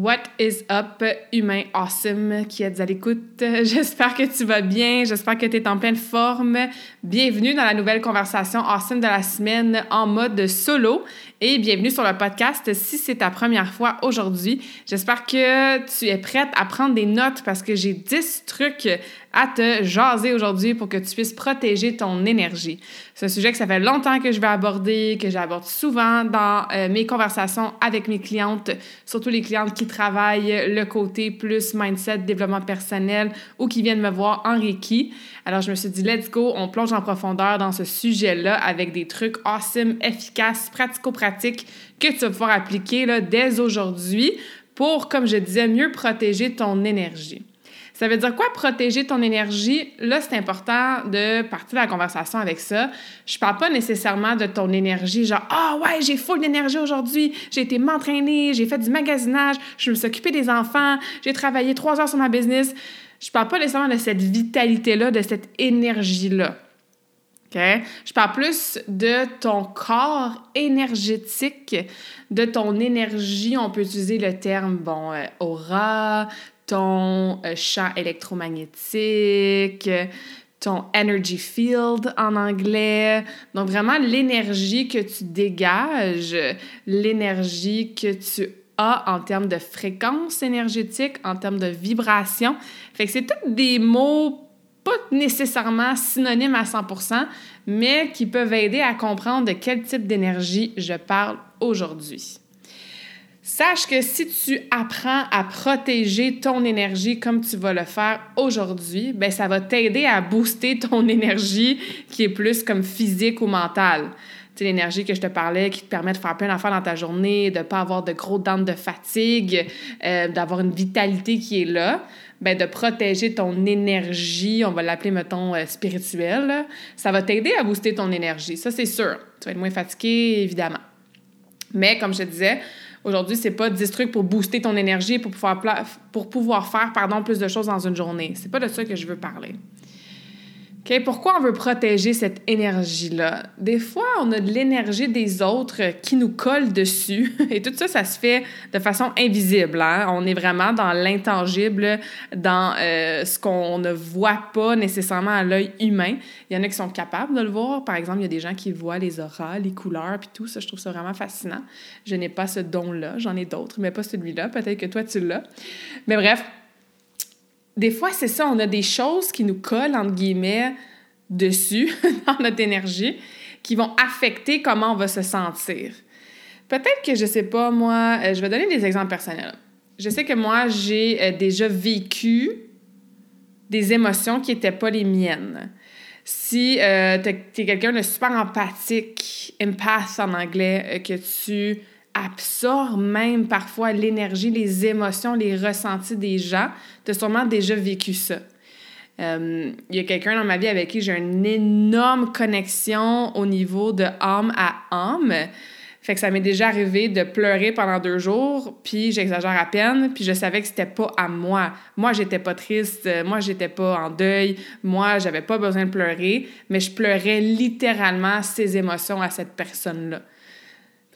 What is up, humain awesome qui êtes à l'écoute? J'espère que tu vas bien, j'espère que tu es en pleine forme. Bienvenue dans la nouvelle conversation awesome de la semaine en mode solo et bienvenue sur le podcast si c'est ta première fois aujourd'hui. J'espère que tu es prête à prendre des notes parce que j'ai 10 trucs à te jaser aujourd'hui pour que tu puisses protéger ton énergie. C'est un sujet que ça fait longtemps que je vais aborder, que j'aborde souvent dans euh, mes conversations avec mes clientes, surtout les clientes qui travaillent le côté plus mindset, développement personnel ou qui viennent me voir en Reiki. Alors je me suis dit, let's go, on plonge en profondeur dans ce sujet-là avec des trucs awesome, efficaces, pratico-pratiques que tu vas pouvoir appliquer là, dès aujourd'hui pour, comme je disais, mieux protéger ton énergie. Ça veut dire quoi protéger ton énergie? Là, c'est important de partir de la conversation avec ça. Je parle pas nécessairement de ton énergie, genre Ah ouais, j'ai full d'énergie aujourd'hui, j'ai été m'entraîner, j'ai fait du magasinage, je me suis occupée des enfants, j'ai travaillé trois heures sur ma business. Je parle pas nécessairement de cette vitalité-là, de cette énergie-là. Je parle plus de ton corps énergétique, de ton énergie. On peut utiliser le terme, bon, euh, aura, ton euh, champ électromagnétique, ton energy field en anglais. Donc vraiment l'énergie que tu dégages, l'énergie que tu as en termes de fréquence énergétique, en termes de vibration. Fait que c'est tous des mots pas nécessairement synonymes à 100%, mais qui peuvent aider à comprendre de quel type d'énergie je parle aujourd'hui. Sache que si tu apprends à protéger ton énergie comme tu vas le faire aujourd'hui, ben ça va t'aider à booster ton énergie qui est plus comme physique ou mentale. Tu l'énergie que je te parlais qui te permet de faire plein d'affaires dans ta journée, de ne pas avoir de gros dents de fatigue, euh, d'avoir une vitalité qui est là, ben de protéger ton énergie, on va l'appeler, mettons, euh, spirituelle, ça va t'aider à booster ton énergie. Ça, c'est sûr. Tu vas être moins fatigué, évidemment. Mais comme je te disais, Aujourd'hui, c'est pas 10 trucs pour booster ton énergie pour pouvoir, pour pouvoir faire pardon, plus de choses dans une journée. C'est pas de ça que je veux parler. Pourquoi on veut protéger cette énergie-là? Des fois, on a de l'énergie des autres qui nous colle dessus et tout ça, ça se fait de façon invisible. Hein? On est vraiment dans l'intangible, dans euh, ce qu'on ne voit pas nécessairement à l'œil humain. Il y en a qui sont capables de le voir. Par exemple, il y a des gens qui voient les auras, les couleurs, puis tout ça. Je trouve ça vraiment fascinant. Je n'ai pas ce don-là. J'en ai d'autres, mais pas celui-là. Peut-être que toi, tu l'as. Mais bref, des fois, c'est ça, on a des choses qui nous collent, entre guillemets, dessus, dans notre énergie, qui vont affecter comment on va se sentir. Peut-être que, je sais pas, moi, euh, je vais donner des exemples personnels. Je sais que moi, j'ai euh, déjà vécu des émotions qui n'étaient pas les miennes. Si euh, tu es, quelqu'un de super empathique, empath en anglais, que tu absorbe même parfois l'énergie, les émotions, les ressentis des gens. Tu as sûrement déjà vécu ça. Euh, il y a quelqu'un dans ma vie avec qui j'ai une énorme connexion au niveau de âme à âme. Fait que ça m'est déjà arrivé de pleurer pendant deux jours, puis j'exagère à peine, puis je savais que c'était pas à moi. Moi, j'étais pas triste, moi, j'étais pas en deuil, moi, j'avais pas besoin de pleurer, mais je pleurais littéralement ces émotions à cette personne-là.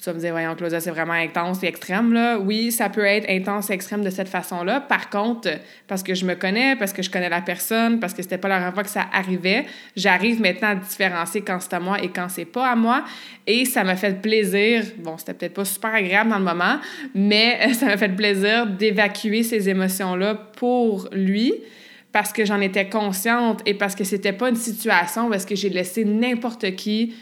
Tu me dire, voyons, Claudia, c'est vraiment intense et extrême, là. Oui, ça peut être intense et extrême de cette façon-là. Par contre, parce que je me connais, parce que je connais la personne, parce que c'était pas la première fois que ça arrivait, j'arrive maintenant à différencier quand c'est à moi et quand c'est pas à moi. Et ça m'a fait plaisir, bon, c'était peut-être pas super agréable dans le moment, mais ça m'a fait plaisir d'évacuer ces émotions-là pour lui parce que j'en étais consciente et parce que c'était pas une situation où est-ce que j'ai laissé n'importe qui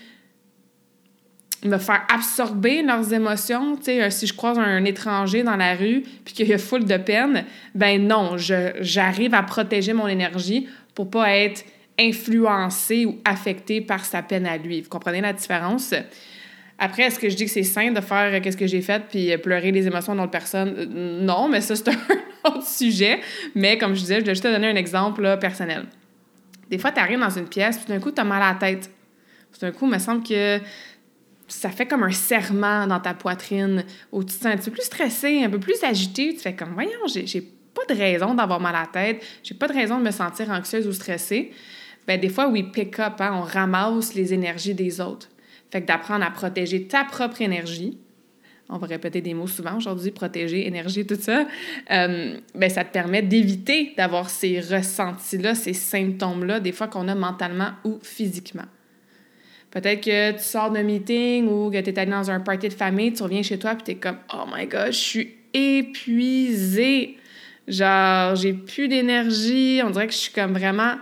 me faire absorber leurs émotions. Sais, si je croise un étranger dans la rue puis qu'il y a full de peine, ben non, j'arrive à protéger mon énergie pour pas être influencé ou affecté par sa peine à lui. Vous comprenez la différence? Après, est-ce que je dis que c'est sain de faire euh, qu'est-ce que j'ai fait puis euh, pleurer les émotions d'autres personnes? Euh, non, mais ça, c'est un autre sujet. Mais comme je disais, je vais juste te donner un exemple personnel. Des fois, tu arrives dans une pièce, puis d'un coup, tu as mal à la tête. Tout d'un coup, il me semble que ça fait comme un serment dans ta poitrine, où tu te sens un peu plus stressé, un peu plus agité. Tu fais comme, voyons, j'ai pas de raison d'avoir mal à la tête, j'ai pas de raison de me sentir anxieuse ou stressée. Ben, des fois, we pick up, hein, on ramasse les énergies des autres. Fait que d'apprendre à protéger ta propre énergie, on va répéter des mots souvent aujourd'hui, protéger, énergie, tout ça, euh, ben ça te permet d'éviter d'avoir ces ressentis-là, ces symptômes-là, des fois qu'on a mentalement ou physiquement. Peut-être que tu sors d'un meeting ou que tu es allé dans un party de famille, tu reviens chez toi et tu es comme Oh my god, je suis épuisée. Genre, j'ai plus d'énergie. On dirait que je suis comme vraiment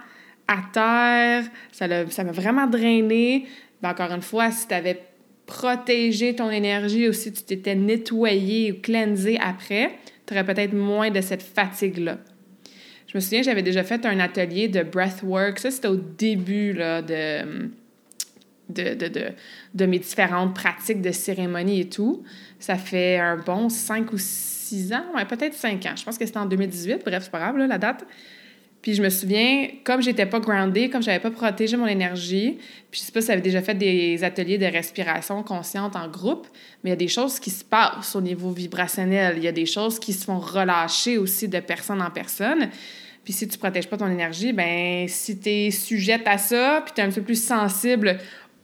à terre. Ça m'a vraiment drainé. Ben, encore une fois, si tu avais protégé ton énergie ou si tu t'étais nettoyé ou cleansé après, tu aurais peut-être moins de cette fatigue-là. Je me souviens, j'avais déjà fait un atelier de breathwork. Ça, c'était au début là, de, de, de, de, mes différentes pratiques de cérémonie et tout. Ça fait un bon cinq ou six ans, ouais, peut-être cinq ans. Je pense que c'était en 2018. Bref, c'est pas grave, là, la date. Puis je me souviens, comme j'étais pas groundée, comme j'avais pas protégé mon énergie, puis je sais pas si avez déjà fait des ateliers de respiration consciente en groupe, mais il y a des choses qui se passent au niveau vibrationnel. Il y a des choses qui se font relâcher aussi de personne en personne. Puis si tu protèges pas ton énergie, ben si tu es sujette à ça, puis tu es un peu plus sensible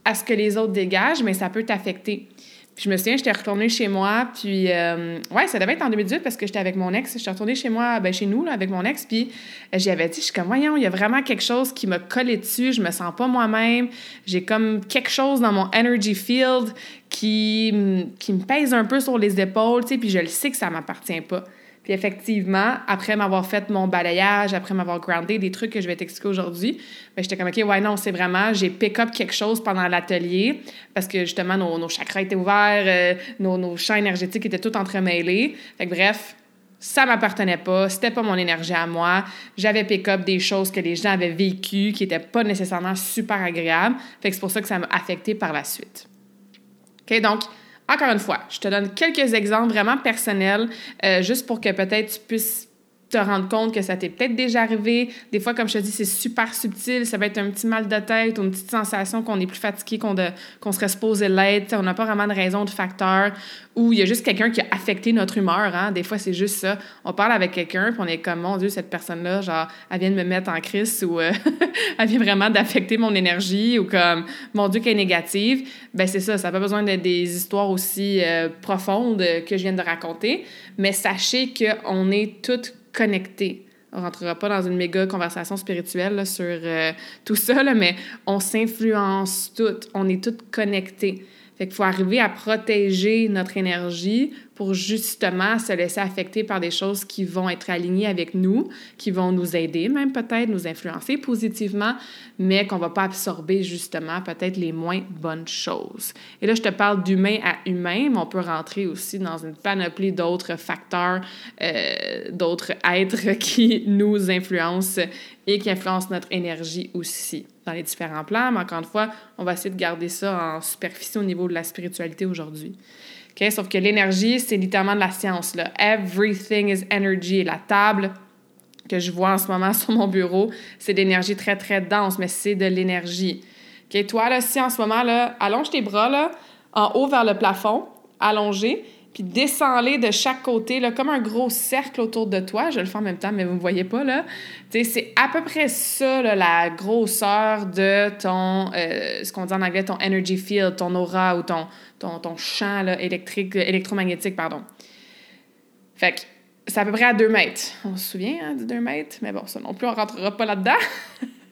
à ce que les autres dégagent, mais ça peut t'affecter. Puis je me souviens, j'étais retournée chez moi, puis euh, ouais, ça devait être en 2018 parce que j'étais avec mon ex. J'étais retournée chez moi, ben chez nous, avec mon ex, puis euh, j'y avais dit, je suis comme, voyons, il y a vraiment quelque chose qui me collé dessus, je me sens pas moi-même, j'ai comme quelque chose dans mon energy field qui, qui me pèse un peu sur les épaules, tu sais, puis je le sais que ça m'appartient pas. Puis effectivement, après m'avoir fait mon balayage, après m'avoir groundé, des trucs que je vais t'expliquer aujourd'hui, ben j'étais comme, OK, ouais, non, c'est vraiment, j'ai pick up quelque chose pendant l'atelier parce que justement, nos, nos chakras étaient ouverts, euh, nos, nos, champs énergétiques étaient tout entremêlés. Fait que bref, ça m'appartenait pas, c'était pas mon énergie à moi. J'avais pick up des choses que les gens avaient vécues qui étaient pas nécessairement super agréables. Fait que c'est pour ça que ça m'a affecté par la suite. OK, donc, encore une fois, je te donne quelques exemples vraiment personnels, euh, juste pour que peut-être tu puisses te rendre compte que ça t'est peut-être déjà arrivé. Des fois, comme je te dis, c'est super subtil. Ça va être un petit mal de tête ou une petite sensation qu'on est plus fatigué qu'on, qu'on serait supposé l'être. On n'a pas vraiment de raison de facteur ou il y a juste quelqu'un qui a affecté notre humeur. Hein. Des fois, c'est juste ça. On parle avec quelqu'un puis on est comme, mon Dieu, cette personne-là, genre, elle vient de me mettre en crise ou euh, elle vient vraiment d'affecter mon énergie ou comme, mon Dieu, qu'elle est négative. Ben c'est ça. Ça n'a pas besoin d'être des histoires aussi euh, profondes que je viens de raconter. Mais sachez qu'on est toutes connectés. On rentrera pas dans une méga conversation spirituelle sur euh, tout ça, mais on s'influence toutes. On est toutes connectées. Fait qu'il faut arriver à protéger notre énergie pour justement se laisser affecter par des choses qui vont être alignées avec nous, qui vont nous aider, même peut-être nous influencer positivement, mais qu'on va pas absorber justement peut-être les moins bonnes choses. Et là, je te parle d'humain à humain, mais on peut rentrer aussi dans une panoplie d'autres facteurs, euh, d'autres êtres qui nous influencent et qui influencent notre énergie aussi dans les différents plans. Mais encore une fois, on va essayer de garder ça en superficie au niveau de la spiritualité aujourd'hui. Sauf que l'énergie, c'est littéralement de la science. Là. Everything is energy. La table que je vois en ce moment sur mon bureau, c'est de l'énergie très, très dense, mais c'est de l'énergie. Toi, là, si en ce moment, là, allonge tes bras là, en haut vers le plafond, allongé, puis descends-les de chaque côté, là, comme un gros cercle autour de toi. Je le fais en même temps, mais vous ne me voyez pas, là. c'est à peu près ça, la grosseur de ton, euh, ce qu'on dit en anglais, ton energy field, ton aura ou ton, ton, ton champ électrique, électromagnétique, pardon. Fait que c'est à peu près à 2 mètres. On se souvient hein, de 2 mètres, mais bon, ça non plus, on rentrera pas là-dedans.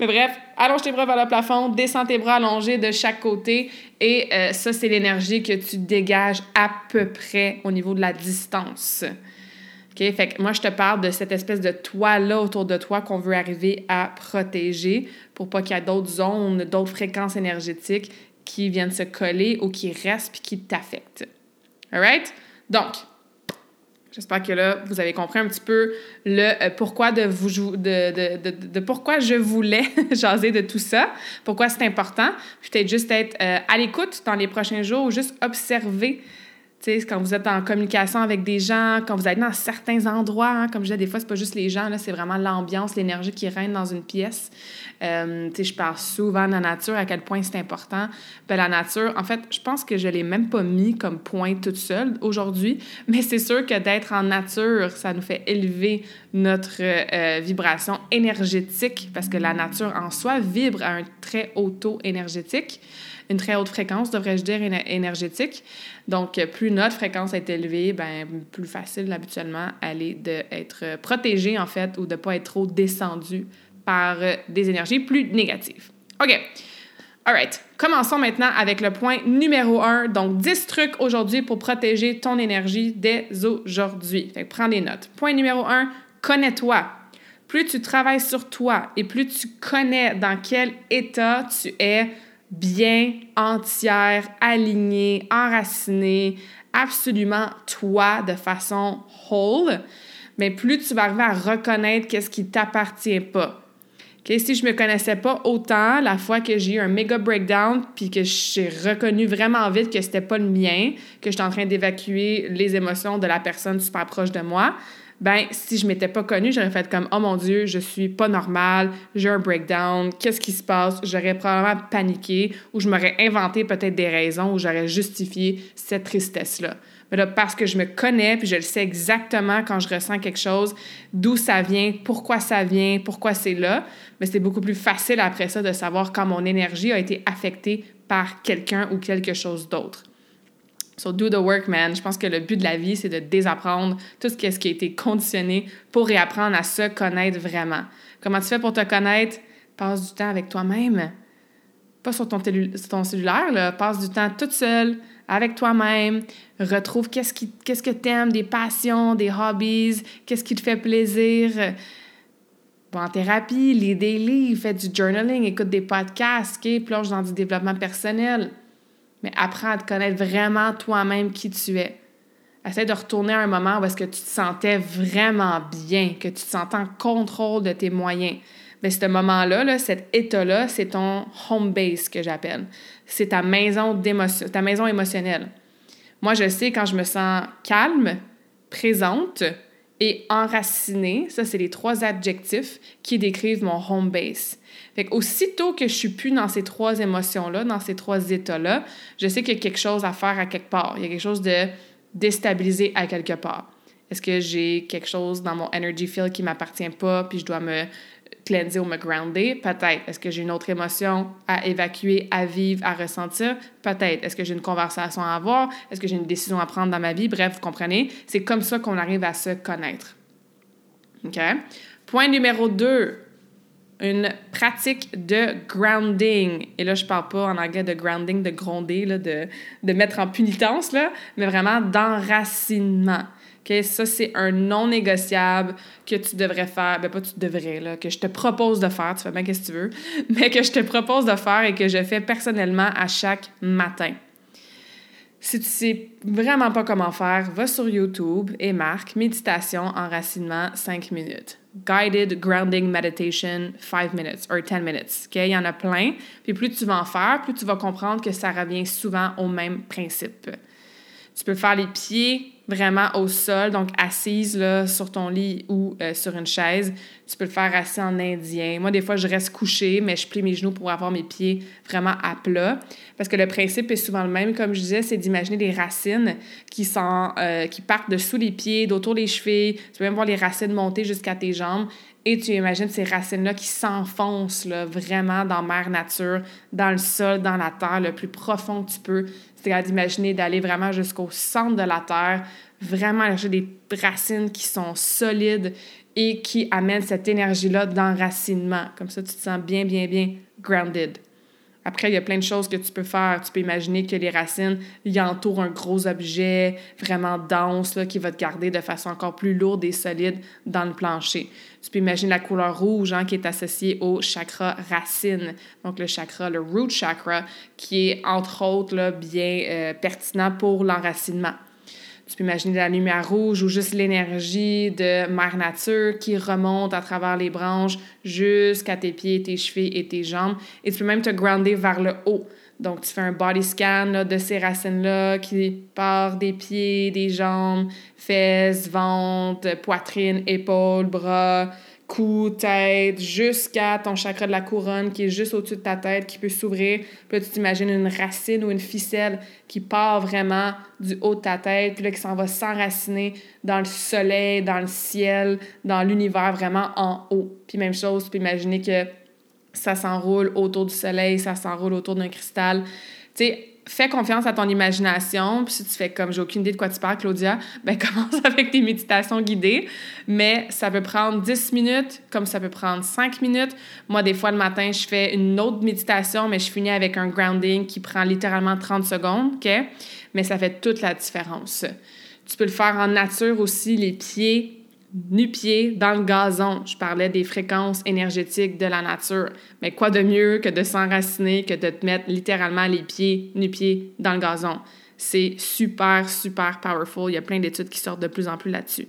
Mais bref, allonge tes bras vers le plafond, descends tes bras allongés de chaque côté et euh, ça, c'est l'énergie que tu dégages à peu près au niveau de la distance. OK? Fait que moi, je te parle de cette espèce de toit-là autour de toi qu'on veut arriver à protéger pour pas qu'il y ait d'autres zones, d'autres fréquences énergétiques qui viennent se coller ou qui restent puis qui t'affectent. Alright? Donc, J'espère que là, vous avez compris un petit peu le euh, pourquoi de pourquoi je voulais jaser de tout ça, pourquoi c'est important. Peut-être juste être euh, à l'écoute dans les prochains jours ou juste observer sais, quand vous êtes en communication avec des gens, quand vous êtes dans certains endroits, hein, comme je disais, des fois, c'est pas juste les gens, c'est vraiment l'ambiance, l'énergie qui règne dans une pièce. Euh, je parle souvent de la nature, à quel point c'est important. Ben, la nature, en fait, je pense que je l'ai même pas mis comme point toute seule aujourd'hui, mais c'est sûr que d'être en nature, ça nous fait élever notre euh, vibration énergétique, parce que la nature en soi vibre à un très haut taux énergétique une très haute fréquence, devrais-je dire, énergétique. Donc, plus notre fréquence est élevée, ben, plus facile habituellement elle est d'être protégée, en fait, ou de ne pas être trop descendue par des énergies plus négatives. OK. All right. Commençons maintenant avec le point numéro un. Donc, 10 trucs aujourd'hui pour protéger ton énergie dès aujourd'hui. Prends des notes. Point numéro un, connais-toi. Plus tu travailles sur toi et plus tu connais dans quel état tu es bien, entière, alignée, enracinée, absolument toi de façon whole, mais plus tu vas arriver à reconnaître qu'est-ce qui t'appartient pas. Okay? Si je me connaissais pas autant, la fois que j'ai eu un méga breakdown, puis que j'ai reconnu vraiment vite que c'était pas le mien, que j'étais en train d'évacuer les émotions de la personne super proche de moi, ben si je m'étais pas connue, j'aurais fait comme oh mon dieu, je suis pas normale, j'ai un breakdown, qu'est-ce qui se passe? J'aurais probablement paniqué ou je m'aurais inventé peut-être des raisons où j'aurais justifié cette tristesse là. Mais là parce que je me connais puis je le sais exactement quand je ressens quelque chose, d'où ça vient, pourquoi ça vient, pourquoi c'est là, mais c'est beaucoup plus facile après ça de savoir quand mon énergie a été affectée par quelqu'un ou quelque chose d'autre. So, do the work, man. Je pense que le but de la vie, c'est de désapprendre tout ce qui a été conditionné pour réapprendre à se connaître vraiment. Comment tu fais pour te connaître? Passe du temps avec toi-même. Pas sur ton, ton cellulaire, là. Passe du temps toute seule, avec toi-même. Retrouve qu'est-ce, qui, qu'est-ce que t'aimes, des passions, des hobbies, qu'est-ce qui te fait plaisir? Va en thérapie, lis des livres, fais du journaling, écoute des podcasts, plonge dans du développement personnel mais apprends à te connaître vraiment toi-même qui tu es. Essaie de retourner à un moment où est-ce que tu te sentais vraiment bien, que tu te sentais en contrôle de tes moyens. Mais ce moment-là, là, cet état-là, c'est ton home base que j'appelle. C'est ta maison ta maison émotionnelle. Moi, je sais quand je me sens calme, présente et enracinée, ça c'est les trois adjectifs qui décrivent mon home base. Fait aussitôt que je suis plus dans ces trois émotions-là, dans ces trois états-là, je sais qu'il y a quelque chose à faire à quelque part. Il y a quelque chose de déstabilisé à quelque part. Est-ce que j'ai quelque chose dans mon energy field qui m'appartient pas, puis je dois me cleanser ou me grounder? Peut-être. Est-ce que j'ai une autre émotion à évacuer, à vivre, à ressentir? Peut-être. Est-ce que j'ai une conversation à avoir? Est-ce que j'ai une décision à prendre dans ma vie? Bref, vous comprenez? C'est comme ça qu'on arrive à se connaître. OK? Point numéro deux, une pratique de grounding. Et là, je parle pas en anglais de grounding, de gronder, là, de, de mettre en punitence, là, mais vraiment d'enracinement. Okay? Ça, c'est un non négociable que tu devrais faire. Ben, pas tu devrais, là, que je te propose de faire. Tu fais bien qu'est-ce que tu veux. Mais que je te propose de faire et que je fais personnellement à chaque matin. Si tu sais vraiment pas comment faire, va sur YouTube et marque méditation enracinement 5 minutes. Guided Grounding Meditation 5 minutes or 10 minutes. Il y en a plein. Puis plus tu vas en faire, plus tu vas comprendre que ça revient souvent au même principe. Tu peux faire les pieds vraiment au sol, donc assise là, sur ton lit ou euh, sur une chaise. Tu peux le faire assis en indien. Moi, des fois, je reste couchée, mais je plie mes genoux pour avoir mes pieds vraiment à plat. Parce que le principe est souvent le même, comme je disais, c'est d'imaginer des racines qui, sont, euh, qui partent dessous les pieds, d'autour des chevilles. Tu peux même voir les racines monter jusqu'à tes jambes. Et tu imagines ces racines-là qui s'enfoncent vraiment dans mère nature, dans le sol, dans la terre, le plus profond que tu peux. C'est-à-dire d'imaginer d'aller vraiment jusqu'au centre de la terre, vraiment chercher des racines qui sont solides et qui amènent cette énergie-là d'enracinement. Comme ça, tu te sens bien, bien, bien grounded. Après, il y a plein de choses que tu peux faire. Tu peux imaginer que les racines y entourent un gros objet vraiment dense qui va te garder de façon encore plus lourde et solide dans le plancher. Tu peux imaginer la couleur rouge hein, qui est associée au chakra racine, donc le chakra, le root chakra, qui est entre autres là, bien euh, pertinent pour l'enracinement. Tu peux imaginer la lumière rouge ou juste l'énergie de Mère Nature qui remonte à travers les branches jusqu'à tes pieds, tes chevilles et tes jambes. Et tu peux même te grounder vers le haut. Donc, tu fais un body scan de ces racines-là qui partent des pieds, des jambes, fesses, ventre, poitrine, épaules, bras, cou, tête, jusqu'à ton chakra de la couronne qui est juste au-dessus de ta tête, qui peut s'ouvrir. Puis là, tu t'imagines une racine ou une ficelle qui part vraiment du haut de ta tête, puis là, qui s'en va s'enraciner dans le soleil, dans le ciel, dans l'univers, vraiment en haut. Puis même chose, tu peux imaginer que ça s'enroule autour du soleil, ça s'enroule autour d'un cristal. Tu sais, fais confiance à ton imagination. Puis si tu fais comme j'ai aucune idée de quoi tu parles, Claudia, ben commence avec tes méditations guidées. Mais ça peut prendre 10 minutes, comme ça peut prendre 5 minutes. Moi, des fois, le matin, je fais une autre méditation, mais je finis avec un grounding qui prend littéralement 30 secondes, OK? Mais ça fait toute la différence. Tu peux le faire en nature aussi, les pieds nu-pied dans le gazon. Je parlais des fréquences énergétiques de la nature. Mais quoi de mieux que de s'enraciner, que de te mettre littéralement les pieds nu-pied dans le gazon? C'est super, super powerful. Il y a plein d'études qui sortent de plus en plus là-dessus.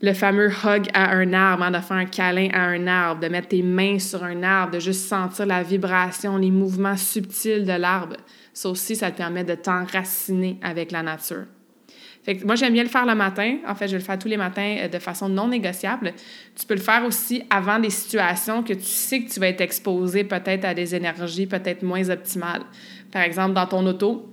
Le fameux hug à un arbre, hein, de faire un câlin à un arbre, de mettre tes mains sur un arbre, de juste sentir la vibration, les mouvements subtils de l'arbre. Ça aussi, ça te permet de t'enraciner avec la nature moi, j'aime bien le faire le matin. En fait, je le faire tous les matins euh, de façon non négociable. Tu peux le faire aussi avant des situations que tu sais que tu vas être exposé peut-être à des énergies peut-être moins optimales. Par exemple, dans ton auto,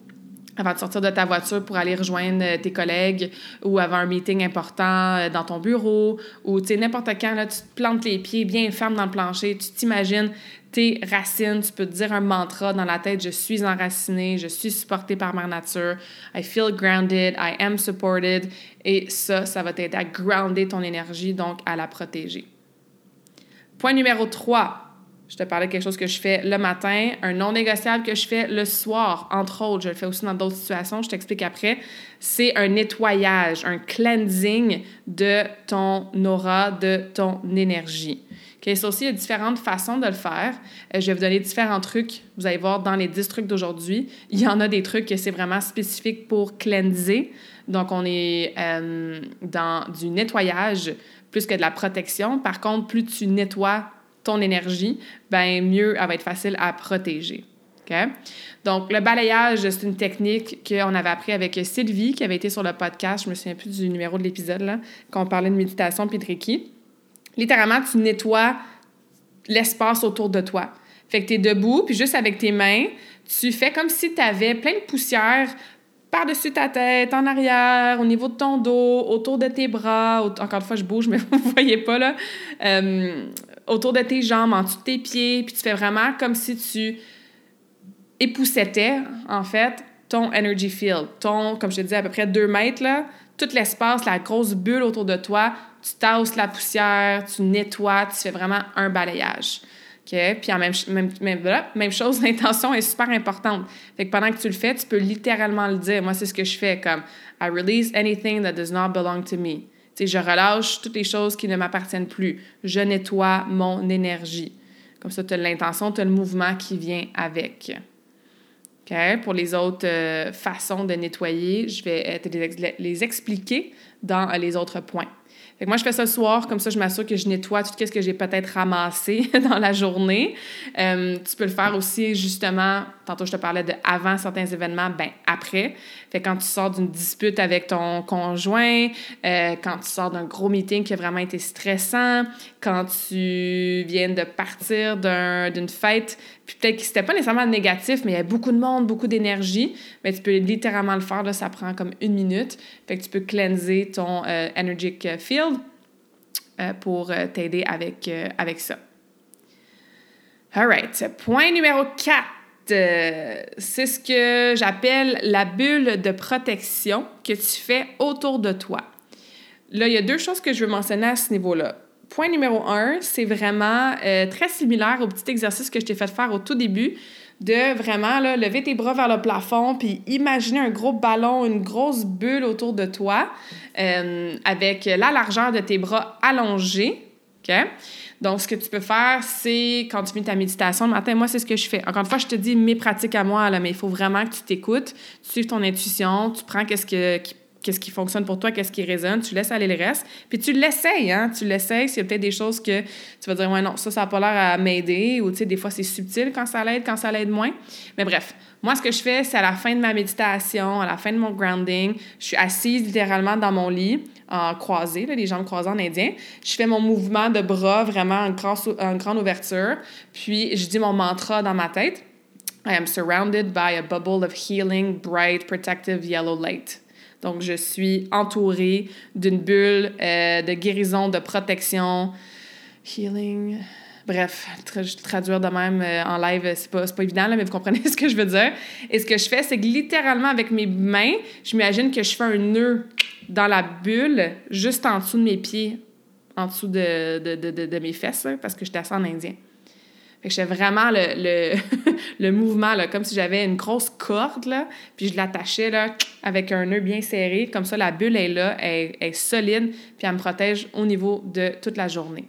avant de sortir de ta voiture pour aller rejoindre euh, tes collègues ou avant un meeting important euh, dans ton bureau ou tu sais n'importe quand là tu te plantes les pieds bien ferme dans le plancher, tu t'imagines tes racines, tu peux te dire un mantra dans la tête, je suis enraciné, je suis supporté par ma nature, I feel grounded, I am supported, et ça, ça va t'aider à grounder ton énergie, donc à la protéger. Point numéro 3, je te parlais de quelque chose que je fais le matin, un non négociable que je fais le soir, entre autres, je le fais aussi dans d'autres situations, je t'explique après, c'est un nettoyage, un cleansing de ton aura, de ton énergie. Okay, ça aussi, il y a différentes façons de le faire. Euh, je vais vous donner différents trucs. Vous allez voir dans les 10 trucs d'aujourd'hui, il y en a des trucs que c'est vraiment spécifique pour cleanser. Donc, on est euh, dans du nettoyage plus que de la protection. Par contre, plus tu nettoies ton énergie, ben mieux elle va être facile à protéger. Donc, le balayage, c'est une technique qu'on avait appris avec Sylvie, qui avait été sur le podcast, je me souviens plus du numéro de l'épisode, là, quand on parlait de méditation puis de Reiki littéralement, tu nettoies l'espace autour de toi. Fait que tu es debout, puis juste avec tes mains, tu fais comme si tu avais plein de poussière par-dessus ta tête, en arrière, au niveau de ton dos, autour de tes bras. Encore une fois, je bouge, mais vous ne voyez pas, là. Euh, autour de tes jambes, en dessous de tes pieds. Puis tu fais vraiment comme si tu époussettais, en fait, ton energy field. Ton, comme je te disais, à peu près deux mètres, là. Tout l'espace, la grosse bulle autour de toi, tu tasses la poussière, tu nettoies, tu fais vraiment un balayage. OK? Puis en même, même, même, même chose, l'intention est super importante. Fait que pendant que tu le fais, tu peux littéralement le dire. Moi, c'est ce que je fais comme I release anything that does not belong to me. Je relâche toutes les choses qui ne m'appartiennent plus. Je nettoie mon énergie. Comme ça, tu as l'intention, tu as le mouvement qui vient avec. Pour les autres euh, façons de nettoyer, je vais te les expliquer dans les autres points. Moi, je fais ça le soir, comme ça, je m'assure que je nettoie tout ce que j'ai peut-être ramassé dans la journée. Euh, tu peux le faire aussi, justement, tantôt je te parlais de avant certains événements, ben après. Quand tu sors d'une dispute avec ton conjoint, euh, quand tu sors d'un gros meeting qui a vraiment été stressant, quand tu viens de partir d'une fête, puis peut-être que c'était pas nécessairement négatif, mais il y a beaucoup de monde, beaucoup d'énergie, mais tu peux littéralement le faire, là, ça prend comme une minute. Fait que tu peux cleanser ton euh, energetic field euh, pour t'aider avec, avec ça. All right. Point numéro 4 euh, c'est ce que j'appelle la bulle de protection que tu fais autour de toi. Là, il y a deux choses que je veux mentionner à ce niveau-là. Point numéro un, c'est vraiment euh, très similaire au petit exercice que je t'ai fait faire au tout début de vraiment là, lever tes bras vers le plafond puis imaginer un gros ballon, une grosse bulle autour de toi euh, avec la largeur de tes bras allongés. Donc, ce que tu peux faire, c'est quand tu fais ta méditation le moi, c'est ce que je fais. Encore une fois, je te dis mes pratiques à moi, mais il faut vraiment que tu t'écoutes, tu suives ton intuition, tu prends qu'est-ce que, qui qu'est-ce qui fonctionne pour toi, qu'est-ce qui résonne, tu laisses aller le reste, puis tu l'essayes, hein, tu l'essayes, s'il y a peut-être des choses que tu vas dire, ouais, non, ça, ça n'a pas l'air à m'aider, ou tu sais, des fois, c'est subtil quand ça l'aide, quand ça l'aide moins. Mais bref, moi, ce que je fais, c'est à la fin de ma méditation, à la fin de mon grounding, je suis assise littéralement dans mon lit, en croisé, les jambes croisées en indien. Je fais mon mouvement de bras vraiment en, en grande ouverture, puis je dis mon mantra dans ma tête. I am surrounded by a bubble of healing, bright, protective yellow light. Donc, je suis entourée d'une bulle euh, de guérison, de protection, healing. Bref, traduire de même euh, en live, c'est pas, pas évident, là, mais vous comprenez ce que je veux dire. Et ce que je fais, c'est que littéralement, avec mes mains, je m'imagine que je fais un nœud dans la bulle, juste en dessous de mes pieds, en dessous de, de, de, de mes fesses, parce que j'étais assis en indien. Fait que vraiment le, mouvement, comme si j'avais une grosse corde, puis je l'attachais avec un nœud bien serré. Comme ça, la bulle est là, elle, elle est solide, puis elle me protège au niveau de toute la journée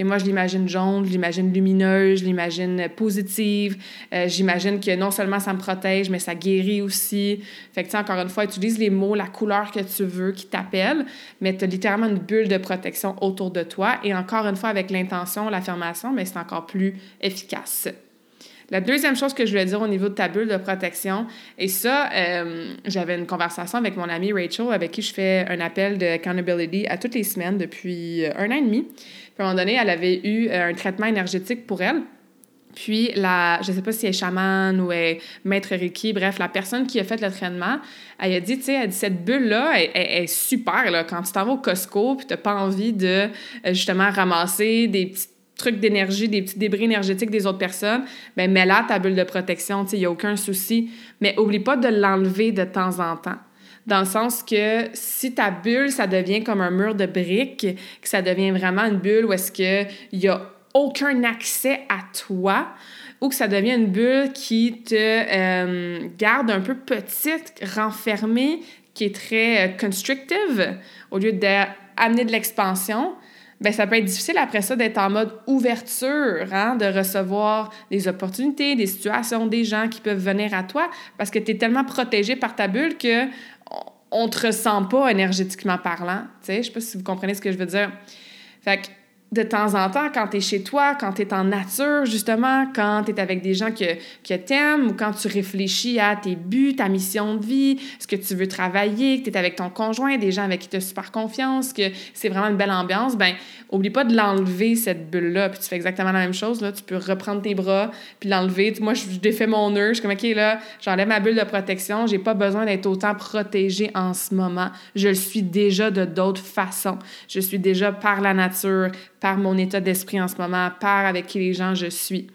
moi, je l'imagine jaune, je l'imagine lumineuse, je l'imagine positive. Euh, j'imagine que non seulement ça me protège, mais ça guérit aussi. Fait que, encore une fois, utilise les mots, la couleur que tu veux qui t'appelle, mais tu as littéralement une bulle de protection autour de toi. Et encore une fois, avec l'intention, l'affirmation, mais c'est encore plus efficace. La deuxième chose que je voulais dire au niveau de ta bulle de protection, et ça, euh, j'avais une conversation avec mon amie Rachel, avec qui je fais un appel de accountability à toutes les semaines depuis un an et demi. À un moment donné, elle avait eu euh, un traitement énergétique pour elle. Puis, la, je ne sais pas si elle est chamane ou est maître Reiki, bref, la personne qui a fait le traitement, elle a dit, tu sais, cette bulle-là, elle, est super, là. Quand tu t'en vas au Costco, puis tu n'as pas envie de, euh, justement, ramasser des petits trucs d'énergie, des petits débris énergétiques des autres personnes, bien, mets là ta bulle de protection, tu sais, il n'y a aucun souci. Mais oublie pas de l'enlever de temps en temps dans le sens que si ta bulle, ça devient comme un mur de briques, que ça devient vraiment une bulle où est-ce qu'il n'y a aucun accès à toi, ou que ça devient une bulle qui te euh, garde un peu petite, renfermée, qui est très euh, constrictive, au lieu d'amener de l'expansion, ben ça peut être difficile après ça d'être en mode ouverture, hein, de recevoir des opportunités, des situations, des gens qui peuvent venir à toi parce que tu es tellement protégé par ta bulle que on te ressent pas énergétiquement parlant. Tu sais, je sais pas si vous comprenez ce que je veux dire. Fait que de temps en temps, quand tu es chez toi, quand tu es en nature, justement, quand tu es avec des gens que, que tu aimes ou quand tu réfléchis à tes buts, ta mission de vie, ce que tu veux travailler, que tu es avec ton conjoint, des gens avec qui tu as super confiance, que c'est vraiment une belle ambiance, ben oublie pas de l'enlever, cette bulle-là. Puis tu fais exactement la même chose. Là. Tu peux reprendre tes bras puis l'enlever. Moi, je défais mon nœud. Je suis comme, OK, là, j'enlève ma bulle de protection. J'ai pas besoin d'être autant protégée en ce moment. Je le suis déjà de d'autres façons. Je suis déjà par la nature, par mon état d'esprit en ce moment, par avec qui les gens je suis.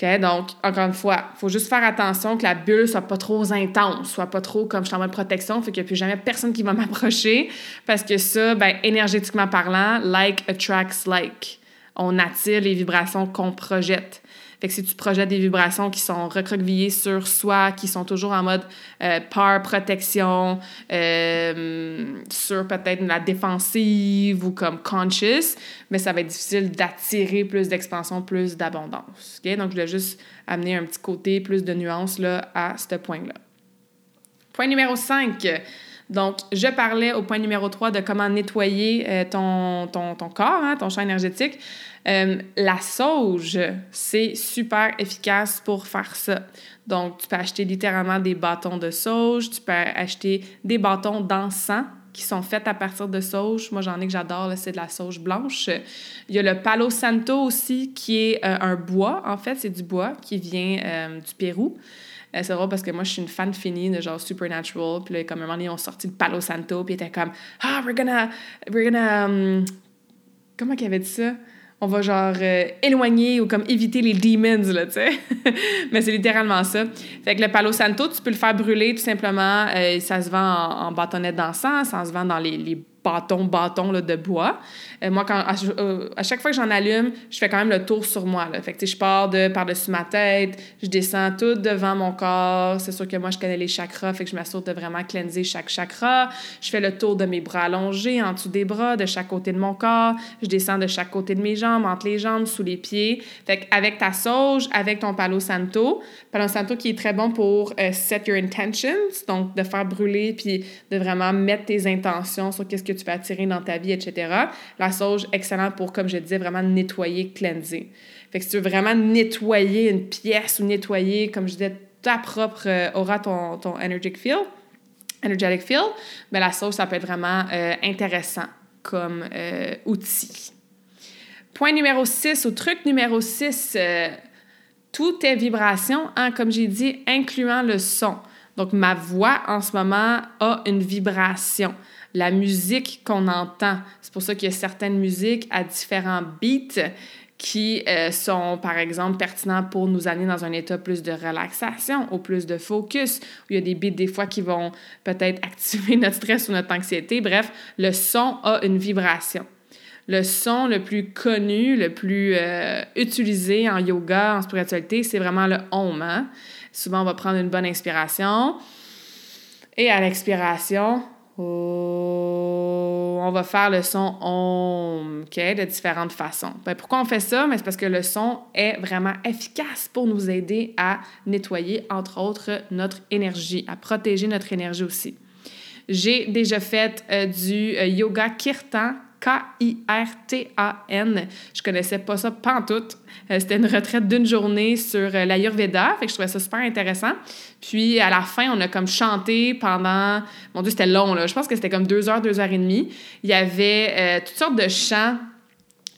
OK? Donc, encore une fois, il faut juste faire attention que la bulle soit pas trop intense, soit pas trop comme je suis en mode protection, fait qu'il n'y a plus jamais personne qui va m'approcher parce que ça, ben, énergétiquement parlant, like attracts like. On attire les vibrations qu'on projette. Fait que si tu projettes des vibrations qui sont recroquevillées sur soi, qui sont toujours en mode euh, par protection, euh, sur peut-être la défensive ou comme conscious, mais ça va être difficile d'attirer plus d'expansion, plus d'abondance. OK? Donc, je voulais juste amener un petit côté, plus de nuance là, à ce point-là. Point numéro 5. Donc, je parlais au point numéro 3 de comment nettoyer euh, ton, ton, ton, corps, hein, ton champ énergétique. Euh, la sauge, c'est super efficace pour faire ça. Donc, tu peux acheter littéralement des bâtons de sauge, tu peux acheter des bâtons d'encens qui sont faits à partir de sauge. Moi, j'en ai que j'adore, c'est de la sauge blanche. Il y a le Palo Santo aussi, qui est euh, un bois, en fait, c'est du bois qui vient du Pérou. C'est drôle parce que moi, je suis une fan finie de genre Supernatural. Puis là, comme un moment donné, ils ont sorti le Palo Santo, puis ils étaient comme « Ah, we're gonna... We're gonna... Um, comment qu'ils avaient dit ça? on va genre euh, éloigner ou comme éviter les demons, là, tu sais. Mais c'est littéralement ça. Fait que le Palo Santo, tu peux le faire brûler tout simplement. Euh, ça se vend en, en bâtonnette d'encens, ça se vend dans les, les bâton, bâton là, de bois. Euh, moi, quand, euh, à, chaque fois que j'en allume, je fais quand même le tour sur moi. Là. Fait que, je pars de par-dessus ma tête, je descends tout devant mon corps. C'est sûr que moi, je connais les chakras, fait que je m'assure de vraiment cleanser chaque chakra. Je fais le tour de mes bras allongés, en dessous des bras, de chaque côté de mon corps. Je descends de chaque côté de mes jambes, entre les jambes, sous les pieds. Fait avec ta sauge, avec ton Palo Santo, Palo Santo qui est très bon pour euh, set your intentions, donc de faire brûler puis de vraiment mettre tes intentions sur qu'est-ce que tu vas attirer dans ta vie, etc. La sauge, excellent pour, comme je disais, vraiment nettoyer, cleanser. Fait que si tu veux vraiment nettoyer une pièce ou nettoyer, comme je disais, ta propre euh, aura, ton, ton energetic field, energetic mais la sauge, ça peut être vraiment euh, intéressant comme euh, outil. Point numéro 6 ou truc numéro 6, tout est vibration, hein, comme j'ai dit, incluant le son. Donc, ma voix en ce moment a une vibration. La musique qu'on entend, c'est pour ça qu'il y a certaines musiques à différents beats qui euh, sont, par exemple, pertinents pour nous amener dans un état plus de relaxation ou plus de focus. Il y a des beats, des fois, qui vont peut-être activer notre stress ou notre anxiété. Bref, le son a une vibration. Le son le plus connu, le plus euh, utilisé en yoga, en spiritualité, c'est vraiment le Om. Hein. Souvent, on va prendre une bonne inspiration. Et à l'expiration, on va faire le son Om, OK, de différentes façons. Ben, pourquoi on fait ça? Mais c'est parce que le son est vraiment efficace pour nous aider à nettoyer, entre autres, notre énergie, à protéger notre énergie aussi. J'ai déjà fait euh, du euh, yoga kirtan K-I-R-T-A-N. Je connaissais pas ça pantoute. Euh, c'était une retraite d'une journée sur euh, l'Ayurveda, fait que je trouvais ça super intéressant. Puis à la fin, on a comme chanté pendant... Mon Dieu, c'était long, là. Je pense que c'était comme deux heures, deux heures et demie. Il y avait euh, toutes sortes de chants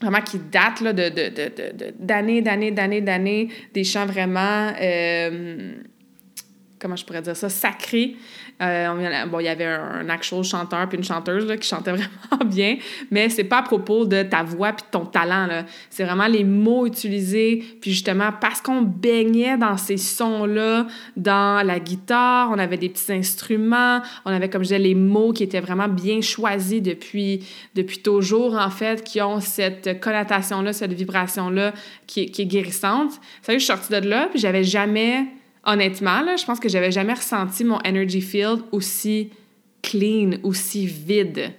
vraiment qui datent là, de, d'années, d'années, d'années, d'années, des chants vraiment, comment je pourrais dire ça, sacrés, euh, bon, il y avait un, actual chanteur puis une chanteuse là, qui chantait vraiment bien, mais c'est pas à propos de ta voix puis de ton talent. C'est vraiment les mots utilisés. Puis justement, parce qu'on baignait dans ces sons-là, dans la guitare, on avait des petits instruments, on avait, comme je disais, les mots qui étaient vraiment bien choisis depuis, depuis toujours, en fait, qui ont cette connotation-là, cette vibration-là qui, qui est guérissante. Ça je suis sortie de là, puis j'avais jamais honnêtement, là, je pense que j'avais jamais ressenti mon energy field aussi clean, aussi vide.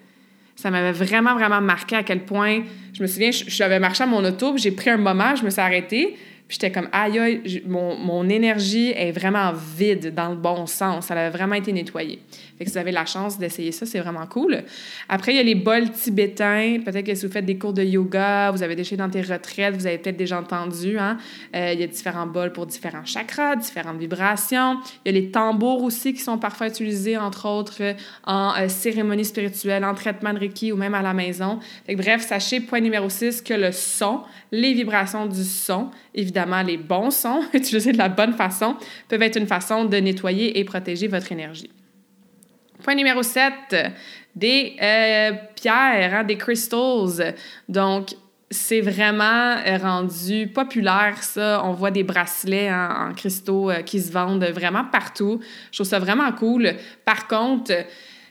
Ça m'avait vraiment, vraiment marqué à quel point, je me souviens, j'avais marché à mon auto, j'ai pris un moment, je me suis arrêtée, puis j'étais comme, aïe, aïe, mon, mon, énergie est vraiment vide dans le bon sens. Elle avait vraiment été nettoyée. Que si vous avez la chance d'essayer ça, c'est vraiment cool. Après, il y a les bols tibétains. Peut-être que si vous faites des cours de yoga, vous avez déjà dans tes retraites, vous avez peut-être déjà entendu. Hein? Euh, il y a différents bols pour différents chakras, différentes vibrations. Il y a les tambours aussi qui sont parfois utilisés, entre autres, en euh, cérémonie spirituelle, en traitement de Reiki ou même à la maison. Bref, sachez, point numéro 6, que le son, les vibrations du son, évidemment, les bons sons, utilisés de la bonne façon, peuvent être une façon de nettoyer et protéger votre énergie. Point numéro 7, des euh, pierres, hein, des crystals. Donc, c'est vraiment rendu populaire, ça. On voit des bracelets en, cristaux euh, qui se vendent vraiment partout. Je trouve ça vraiment cool. Par contre,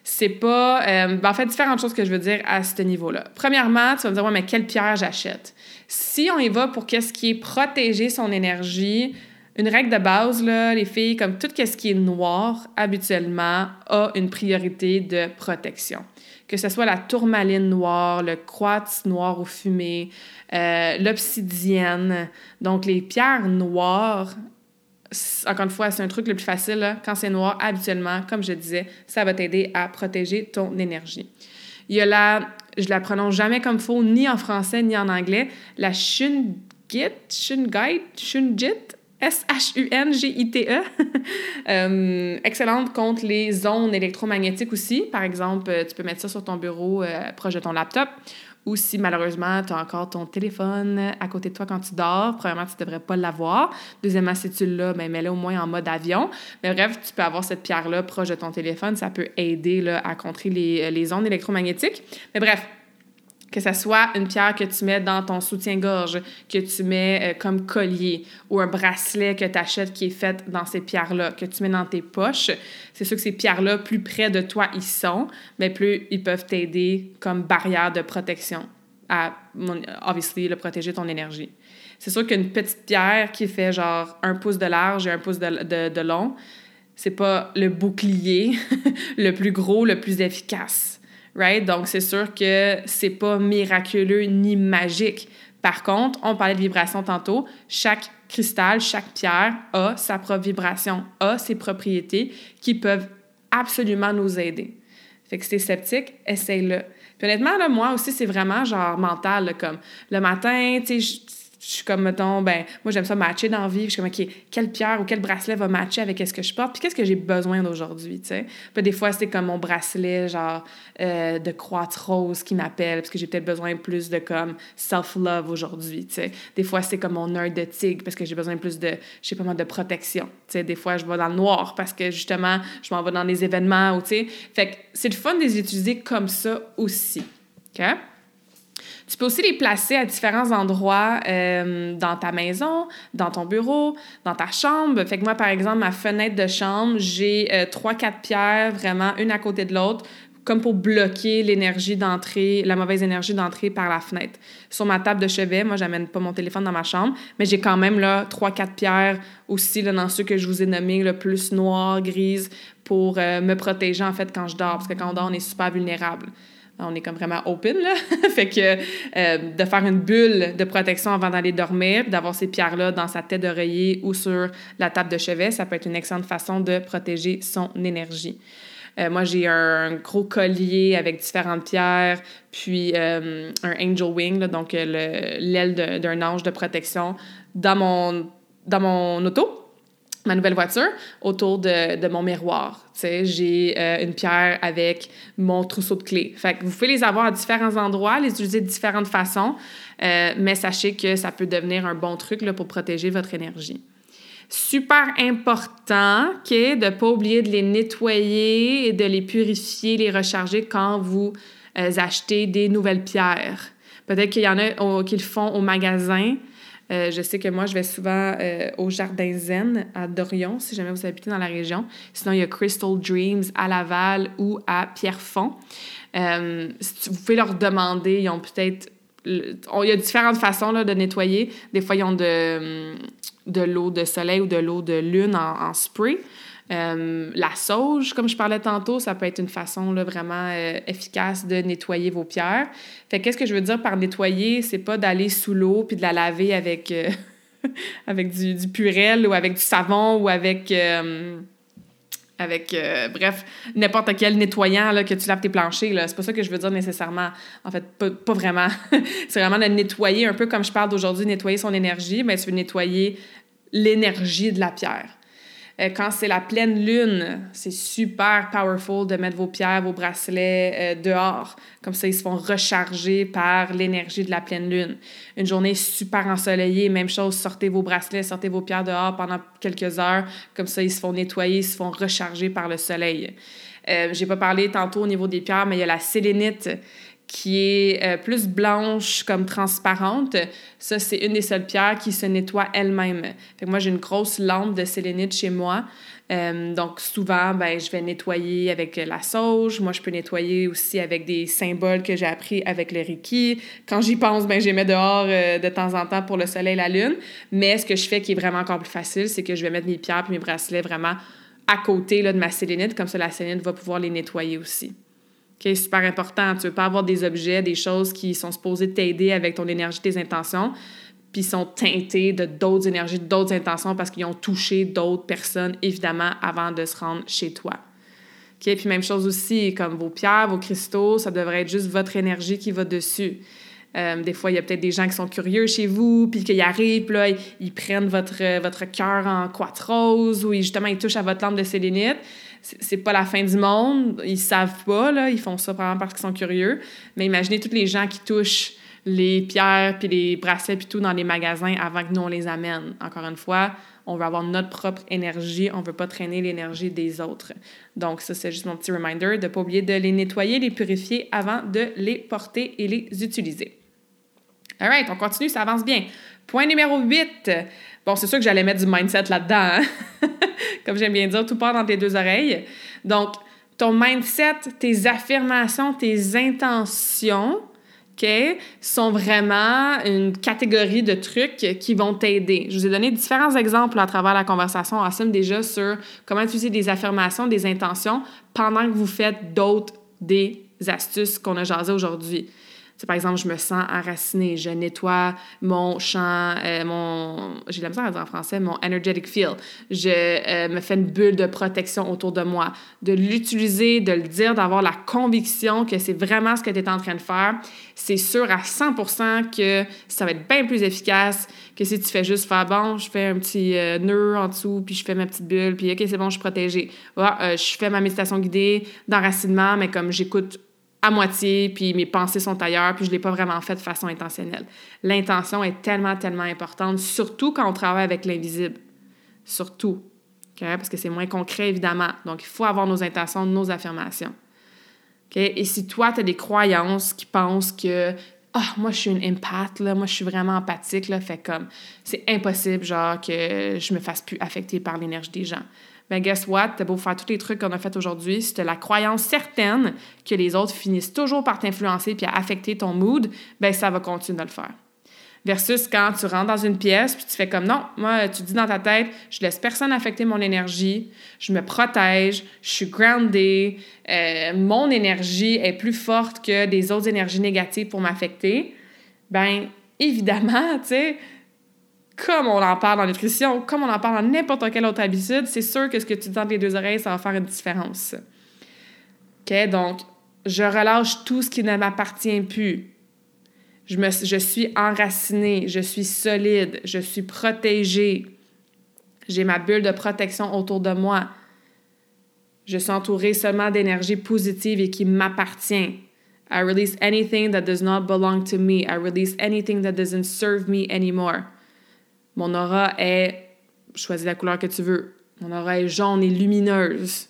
c'est pas. Euh, ben, en fait, différentes choses que je veux dire à ce niveau-là. Premièrement, tu vas me dire, ouais, mais quelle pierre j'achète? Si on y va pour qu'est-ce qui est protéger son énergie, une règle de base, là, les filles, comme tout ce qui est noir, habituellement, a une priorité de protection. Que ce soit la tourmaline noire, le quartz noir ou fumé, euh, l'obsidienne. Donc, les pierres noires, encore une fois, c'est un truc le plus facile. Quand c'est noir, habituellement, comme je disais, ça va t'aider à protéger ton énergie. Il y a la, je la prononce jamais comme faux, ni en français ni en anglais, la shungit, shungite, shungit, S-H-U-N-G-I-T-E. Euh, excellente contre les ondes électromagnétiques aussi. Par exemple, tu peux mettre ça sur ton bureau euh, proche de ton laptop. Ou si malheureusement, tu as encore ton téléphone à côté de toi quand tu dors, premièrement, tu ne devrais pas l'avoir. Deuxièmement, si tu l'as, ben, mets-le au moins en mode avion. Mais bref, tu peux avoir cette pierre-là proche de ton téléphone. Ça peut aider là, à contrer les, les ondes électromagnétiques. Mais bref, Que ce soit une pierre que tu mets dans ton soutien-gorge, que tu mets euh, comme collier, ou un bracelet que tu achètes qui est fait dans ces pierres-là, que tu mets dans tes poches. C'est sûr que ces pierres-là, plus près de toi ils sont, mais plus ils peuvent t'aider comme barrière de protection à, obviously, le protéger ton énergie. C'est sûr qu'une petite pierre qui fait genre un pouce de large et un pouce de, de, de long, c'est pas le bouclier le plus gros, le plus efficace. Donc, c'est sûr que c'est pas miraculeux ni magique. Par contre, on parlait de vibration tantôt. Chaque cristal, chaque pierre a sa propre vibration, a ses propriétés qui peuvent absolument nous aider. Fait que si t'es sceptique, essaye-le. Puis honnêtement, là, moi aussi, c'est vraiment genre mental, comme le matin, tu sais, je suis comme, mettons, ben, moi, j'aime ça matcher dans la vie. Je suis comme, OK, quelle pierre ou quel bracelet va matcher avec ce que je porte? Puis qu'est-ce que j'ai besoin d'aujourd'hui, tu sais? Puis des fois, c'est comme mon bracelet, genre, euh, de quartz rose qui m'appelle, parce que j'ai peut-être besoin plus de, comme, self-love aujourd'hui, tu sais? Des fois, c'est comme mon heure de tigre, parce que j'ai besoin plus de, je sais pas moi, de protection. Tu sais, des fois, je vais dans le noir, parce que, justement, je m'en vais dans des événements, ou, tu sais? Fait que c'est le fun de les utiliser comme ça aussi, OK? Tu peux aussi les placer à différents endroits euh, dans ta maison, dans ton bureau, dans ta chambre. Fait que moi, par exemple, ma fenêtre de chambre, j'ai euh, trois, quatre pierres, vraiment, une à côté de l'autre, comme pour bloquer l'énergie d'entrée, la mauvaise énergie d'entrée par la fenêtre. Sur ma table de chevet, moi, j'amène pas mon téléphone dans ma chambre, mais j'ai quand même là trois, quatre pierres aussi dans ceux que je vous ai nommés, le plus noir, grise, pour euh, me protéger en fait quand je dors, parce que quand on dort, on est super vulnérable on est comme vraiment open, là. fait que euh, de faire une bulle de protection avant d'aller dormir, d'avoir ces pierres-là dans sa tête d'oreiller ou sur la table de chevet, ça peut être une excellente façon de protéger son énergie. Euh, moi, j'ai un gros collier avec différentes pierres, puis euh, un angel wing, donc l'aile d'un ange de protection dans mon, dans mon auto ma nouvelle voiture autour de, mon miroir. J'ai euh, une pierre avec mon trousseau de clés. Fait vous pouvez les avoir à différents endroits, les utiliser de différentes façons, euh, mais sachez que ça peut devenir un bon truc pour protéger votre énergie. Super important de ne pas oublier de les nettoyer et de les purifier, les recharger quand vous euh, achetez des nouvelles pierres. Peut-être qu'il y en a qui le font au magasin, euh, je sais que moi, je vais souvent euh, au Jardin Zen à Dorion, si jamais vous habitez dans la région. Sinon, il y a Crystal Dreams à Laval ou à Pierrefonds. Euh, vous pouvez leur demander, ils ont peut-être... Il y a différentes façons là, de nettoyer. Des fois, ils ont de, de l'eau de soleil ou de l'eau de lune en, en spray. Euh, la sauge, comme je parlais tantôt, ça peut être une façon là, vraiment euh, efficace de nettoyer vos pierres. Fait qu'est-ce que je veux dire par nettoyer? C'est pas d'aller sous l'eau puis de la laver avec, euh, avec du, du, purel ou avec du savon ou avec. avec, bref, n'importe quel nettoyant là, que tu laves tes planchers. C'est pas ça que je veux dire nécessairement. En fait, pas, pas vraiment. c'est vraiment de nettoyer, un peu comme je parle d'aujourd'hui, nettoyer son énergie, mais tu veux nettoyer l'énergie de la pierre. Euh, quand c'est la pleine lune, c'est super powerful de mettre vos pierres, vos bracelets euh, dehors. Comme ça, ils se font recharger par l'énergie de la pleine lune. Une journée super ensoleillée, même chose, sortez vos bracelets, sortez vos pierres dehors pendant quelques heures. Comme ça, ils se font nettoyer, ils se font recharger par le soleil. Euh, J'ai pas parlé tantôt au niveau des pierres, mais il y a la sélénite qui est euh, plus blanche comme transparente. Ça, c'est une des seules pierres qui se nettoie elle-même. Moi, j'ai une grosse lampe de sélénite chez moi. Euh, donc, souvent, ben, je vais nettoyer avec la sauge. Moi, je peux nettoyer aussi avec des symboles que j'ai appris avec le Reiki. Quand j'y pense, ben, je les mets dehors euh, de temps en temps pour le soleil et la lune. Mais ce que je fais qui est vraiment encore plus facile, c'est que je vais mettre mes pierres et mes bracelets vraiment à côté là, de ma sélénite. Comme ça, la sélénite va pouvoir les nettoyer aussi. C'est super important. Tu veux pas avoir des objets, des choses qui sont supposées t'aider avec ton énergie, tes intentions, puis sont teintés de d'autres énergies, d'autres intentions parce qu'ils ont touché d'autres personnes, évidemment, avant de se rendre chez toi. Okay? Puis même chose aussi, comme vos pierres, vos cristaux, ça devrait être juste votre énergie qui va dessus. Euh, des fois, il y a peut-être des gens qui sont curieux chez vous, puis qu'ils arrivent, puis là, ils, prennent votre, votre cœur en rose ou justement, ils touchent à votre lampe de sélénite c'est pas la fin du monde. Ils savent pas, là. Ils font ça probablement parce qu'ils sont curieux. Mais imaginez tous les gens qui touchent les pierres, puis les bracelets, puis tout dans les magasins avant que nous, on les amène. Encore une fois, On veut avoir notre propre énergie. On veut pas traîner l'énergie des autres. Donc, ça, c'est juste mon petit reminder de pas oublier de les nettoyer, les purifier avant de les porter et les utiliser. All right, on continue, ça avance bien. Point numéro 8. Bon, c'est sûr que j'allais mettre du mindset là-dedans. Hein. Comme j'aime bien dire, tout part dans tes deux oreilles. Donc, ton mindset, tes affirmations, tes intentions, OK, sont vraiment une catégorie de trucs qui vont t'aider. Je vous ai donné différents exemples à travers la conversation ensemble déjà sur comment utiliser des affirmations, des intentions pendant que vous faites d'autres des astuces qu'on a jasées aujourd'hui par exemple, je me sens enracinée, je nettoie mon champ, euh, mon, j'ai la misère à dire en français, mon energetic field. Je euh, me fais une bulle de protection autour de moi. De l'utiliser, de le dire, d'avoir la conviction que c'est vraiment ce que tu es en train de faire, c'est sûr à 100% que ça va être bien plus efficace que si tu fais juste faire bon, je fais un petit euh, nœud en dessous, puis je fais ma petite bulle, puis OK, c'est bon, je suis protégée. je fais ma méditation guidée d'enracinement, mais comme j'écoute à moitié, puis mes pensées sont ailleurs, puis je ne l'ai pas vraiment fait de façon intentionnelle. L'intention est tellement, tellement importante, surtout quand on travaille avec l'invisible. Surtout. Parce que c'est moins concret, évidemment. Donc, il faut avoir nos intentions, nos affirmations. Et si toi, tu as des croyances qui pensent que ah, moi, je suis une empath, là, moi, je suis vraiment empathique, là, fait comme, c'est impossible, genre, que je me fasse plus affecter par l'énergie des gens ben guess what? T'as beau faire tous les trucs qu'on a fait aujourd'hui, si t'as la croyance certaine que les autres finissent toujours par t'influencer puis à affecter ton mood, ben ça va continuer de le faire. Versus quand tu rentres dans une pièce puis tu fais comme non, moi, tu dis dans ta tête, je laisse personne affecter mon énergie, je me protège, je suis grounded, euh, mon énergie est plus forte que des autres énergies négatives pour m'affecter. Ben évidemment, tu sais, comme on en parle en nutrition, comme on en parle dans n'importe quelle autre habitude, c'est sûr que ce que tu dis dans les deux oreilles, ça va faire une différence. OK? Donc, je relâche tout ce qui ne m'appartient plus. Je, me, je suis enracinée, je suis solide, je suis protégée. J'ai ma bulle de protection autour de moi. Je suis entourée seulement d'énergie positive et qui m'appartient. I release anything that does not belong to me. I release anything that doesn't serve me anymore. Mon aura est, choisis la couleur que tu veux. Mon aura est jaune et lumineuse.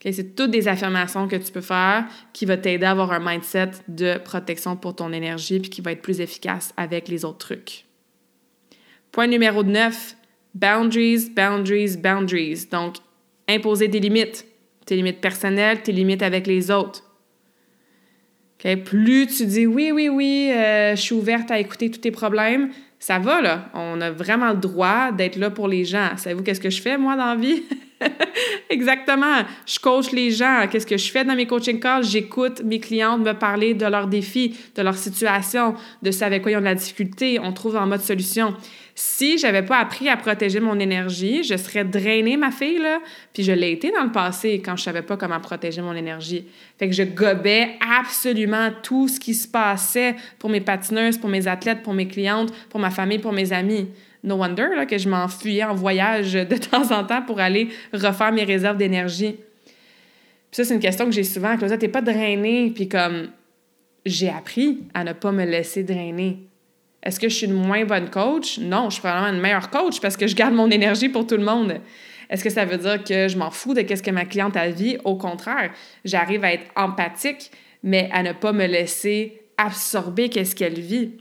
C'est toutes des affirmations que tu peux faire qui vont t'aider à avoir un mindset de protection pour ton énergie puis qui va être plus efficace avec les autres trucs. Point numéro 9, boundaries, boundaries, boundaries. Donc, imposer des limites. Tes limites personnelles, tes limites avec les autres. Plus tu dis oui, oui, oui, euh, je suis ouverte à écouter tous tes problèmes, ça va, là. On a vraiment le droit d'être là pour les gens. Savez-vous qu'est-ce que je fais, moi, dans la vie? Exactement. Je coach les gens. Qu'est-ce que je fais dans mes coaching calls? J'écoute mes clientes me parler de leurs défis, de leur situation, de ce avec quoi ils ont de la difficulté. On trouve en mode solution. Si j'avais pas appris à protéger mon énergie, je serais drainée, ma fille, là. Puis je l'ai été dans le passé quand je savais pas comment protéger mon énergie. Fait que je gobais absolument tout ce qui se passait pour mes patineuses, pour mes athlètes, pour mes clientes, pour ma famille, pour mes amis. No wonder là, que je m'enfuyais en voyage de temps en temps pour aller refaire mes réserves d'énergie. Puis ça, c'est une question que j'ai souvent. Claudia, t'es pas drainée. Puis comme, j'ai appris à ne pas me laisser drainer. Est-ce que je suis une moins bonne coach? Non, je suis probablement une meilleure coach parce que je garde mon énergie pour tout le monde. Est-ce que ça veut dire que je m'en fous de ce que ma cliente a vie? Au contraire, j'arrive à être empathique, mais à ne pas me laisser absorber qu'est-ce qu'elle vit.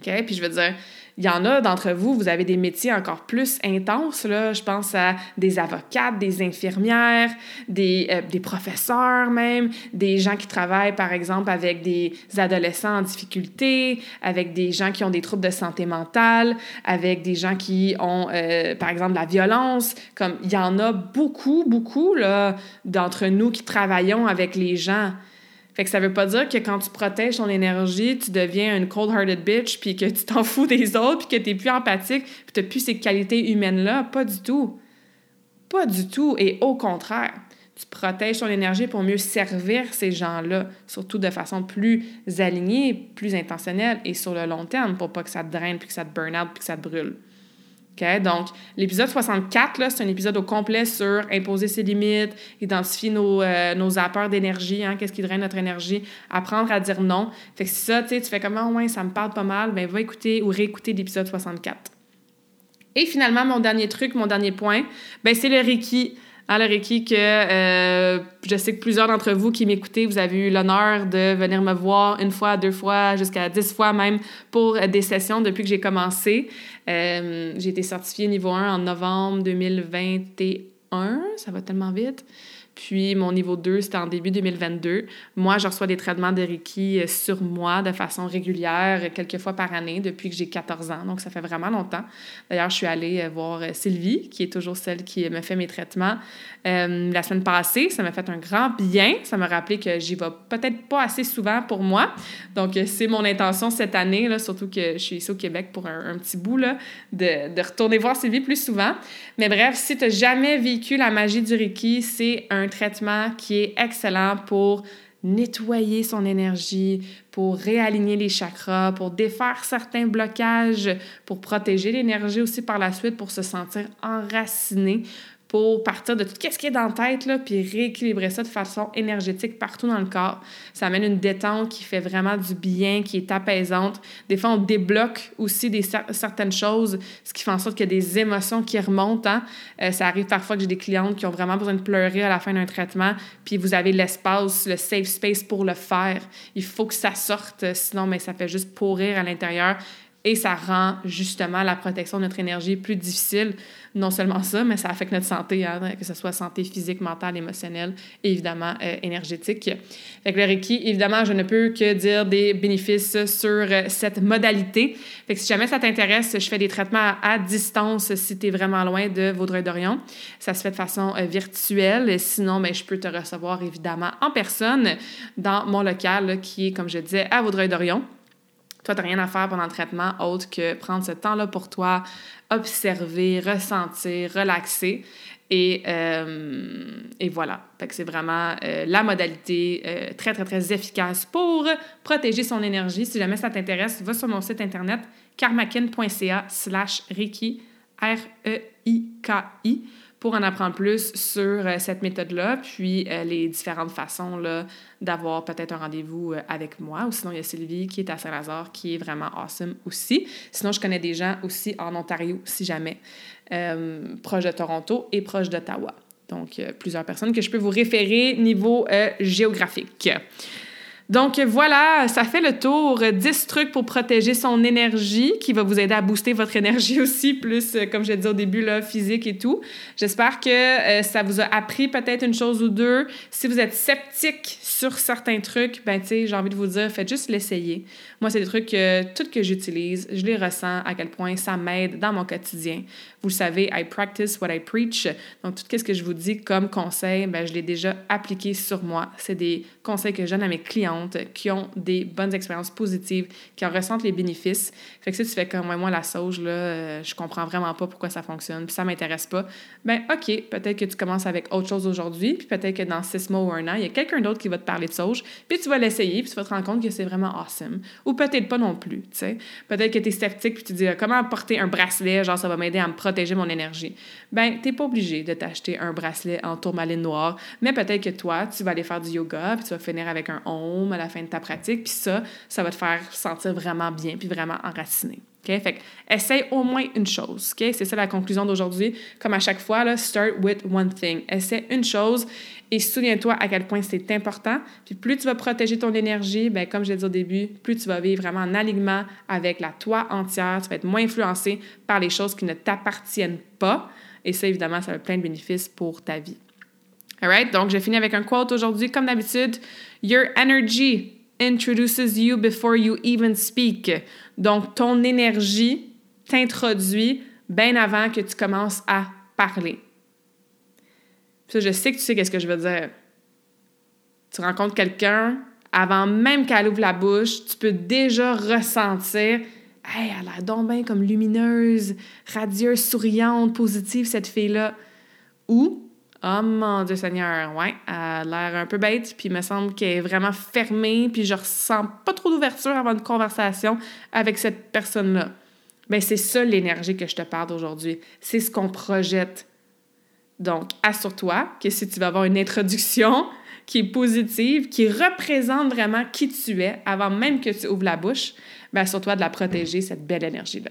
OK? Puis je veux dire, il y en a d'entre vous, vous avez des métiers encore plus intenses. Là. Je pense à des avocates, des infirmières, des, euh, des professeurs même, des gens qui travaillent, par exemple, avec des adolescents en difficulté, avec des gens qui ont des troubles de santé mentale, avec des gens qui ont, euh, par exemple, de la violence. Comme il y en a beaucoup, beaucoup d'entre nous qui travaillons avec les gens. Fait que ça veut pas dire que quand tu protèges ton énergie, tu deviens une cold-hearted bitch, puis que tu t'en fous des autres, puis que t'es plus empathique, puis t'as plus ces qualités humaines-là. Pas du tout. Pas du tout. Et au contraire, tu protèges ton énergie pour mieux servir ces gens-là, surtout de façon plus alignée, plus intentionnelle et sur le long terme, pour pas que ça te draine, puis que ça te burn out, puis que ça te brûle. Donc, l'épisode 64, c'est un épisode au complet sur imposer ses limites, identifier nos, euh, nos appeurs d'énergie, hein, qu'est-ce qui draine notre énergie, apprendre à dire non. Fait que si ça, tu fais comme, oh, ouais, ça me parle pas mal, ben va écouter ou réécouter l'épisode 64. Et finalement, mon dernier truc, mon dernier point, ben, c'est le Reiki. Le Reiki que euh, je sais que plusieurs d'entre vous qui m'écoutez, vous avez eu l'honneur de venir me voir une fois, deux fois, jusqu'à dix fois même pour des sessions depuis que j'ai commencé. Euh, j'ai été certifiée niveau 1 en novembre 2021. Ça va tellement vite. Puis mon niveau 2, c'était en début 2022. Moi, je reçois des traitements de Reiki euh, sur moi de façon régulière, quelques fois par année, depuis que j'ai 14 ans. Donc, ça fait vraiment longtemps. D'ailleurs, je suis allée euh, voir euh, Sylvie, qui est toujours celle qui me fait mes traitements. la semaine passée, ça m'a fait un grand bien. Ça m'a rappelé que j'y vais peut-être pas assez souvent pour moi. Donc, c'est mon intention cette année, là, surtout que je suis ici au Québec pour un, petit bout, là, de, de retourner voir Sylvie plus souvent. Mais bref, si tu n'as jamais vécu la magie du Reiki, c'est un un traitement qui est excellent pour nettoyer son énergie, pour réaligner les chakras, pour défaire certains blocages, pour protéger l'énergie aussi par la suite, pour se sentir enraciné, pour partir de tout ce qui est dans la tête, là, puis rééquilibrer ça de façon énergétique partout dans le corps. Ça amène une détente qui fait vraiment du bien, qui est apaisante. Des fois, on débloque aussi des, certaines choses, ce qui fait en sorte qu'il y a des émotions qui remontent. Hein. Euh, ça arrive parfois que j'ai des clientes qui ont vraiment besoin de pleurer à la fin d'un traitement, puis vous avez l'espace, le safe space pour le faire. Il faut que ça sorte, sinon, mais ça fait juste pourrir à l'intérieur et ça rend justement la protection de notre énergie plus difficile. Non seulement ça, mais ça affecte notre santé, hein, que ce soit santé physique, mentale, émotionnelle et évidemment euh, énergétique. Fait que le Reiki, évidemment, je ne peux que dire des bénéfices sur euh, cette modalité. Fait que si jamais ça t'intéresse, je fais des traitements à distance si tu es vraiment loin de Vaudreuil-Dorion. Ça se fait de façon euh, virtuelle. Sinon, ben, je peux te recevoir évidemment en personne dans mon local qui est, comme je disais, à Vaudreuil-Dorion. Toi, tu n'as rien à faire pendant le traitement autre que prendre ce temps-là pour toi, observer, ressentir, relaxer. Et, euh, et voilà. c'est vraiment euh, la modalité euh, très, très, très efficace pour protéger son énergie. Si jamais ça t'intéresse, va sur mon site internet karmakin.ca slash Reiki, R-E-I-K-I pour en apprendre plus sur euh, cette méthode-là, puis euh, les différentes façons d'avoir peut-être un rendez-vous euh, avec moi. Ou sinon, il y a Sylvie qui est à Saint-Lazare, qui est vraiment awesome aussi. Sinon, je connais des gens aussi en Ontario, si jamais, proche de Toronto et proche d'Ottawa. Donc, plusieurs personnes que je peux vous référer niveau géographique. Donc voilà, ça fait le tour. 10 trucs pour protéger son énergie qui va vous aider à booster votre énergie aussi, plus, euh, comme je dit au début, là, physique et tout. J'espère que euh, ça vous a appris peut-être une chose ou deux. Si vous êtes sceptique sur certains trucs, ben tu sais, j'ai envie de vous dire, faites juste l'essayer. Moi, c'est des trucs que tout que j'utilise, je les ressens à quel point ça m'aide dans mon quotidien. Vous le savez, I practice what I preach. Donc, tout ce que je vous dis comme conseil, ben, je l'ai déjà appliqué sur moi. C'est des conseils que je donne à mes qui ont des bonnes expériences positives, qui en ressentent les bénéfices. Fait que si tu fais comme moi la sauge, là, euh, je comprends vraiment pas pourquoi ça fonctionne, puis ça m'intéresse pas, ben OK, peut-être que tu commences avec autre chose aujourd'hui, puis peut-être que dans six mois ou un an, il y a quelqu'un d'autre qui va te parler de sauge, puis tu vas l'essayer, puis tu vas te rendre compte que c'est vraiment awesome. Ou peut-être pas non plus, tu sais. Peut-être que tu es sceptique, puis tu te dis comment porter un bracelet, genre ça va m'aider à me protéger mon énergie. Ben, t'es pas obligé de t'acheter un bracelet en tourmaline noire, mais peut-être que toi, tu vas aller faire du yoga, puis tu vas finir avec un à la fin de ta pratique, puis ça, ça va te faire sentir vraiment bien, puis vraiment enraciné. OK? Fait essaye au moins une chose. OK? C'est ça la conclusion d'aujourd'hui. Comme à chaque fois, là, start with one thing. Essaie une chose et souviens-toi à quel point c'est important. Puis plus tu vas protéger ton énergie, ben comme je l'ai dit au début, plus tu vas vivre vraiment en alignement avec la toi entière. Tu vas être moins influencé par les choses qui ne t'appartiennent pas. Et ça, évidemment, ça a plein de bénéfices pour ta vie. Donc, je finis avec un quote aujourd'hui. Comme d'habitude, Your energy introduces you before you even speak. Donc, ton énergie t'introduit bien avant que tu commences à parler. Ça, je sais que tu sais qu'est-ce que je veux dire. Tu rencontres quelqu'un, avant même qu'elle ouvre la bouche, tu peux déjà ressentir Hey, elle a l'air donc bien comme lumineuse, radieuse, souriante, positive, cette fille-là. Ou Oh mon Dieu Seigneur, ouais, elle a l'air un peu bête, puis il me semble qu'elle est vraiment fermée, puis je ressens pas trop d'ouverture avant une conversation avec cette personne-là. Bien, c'est ça l'énergie que je te parle d'aujourd'hui. C'est ce qu'on projette. Donc, assure-toi que si tu vas avoir une introduction qui est positive, qui représente vraiment qui tu es avant même que tu ouvres la bouche, bien, assure-toi de la protéger, cette belle énergie-là.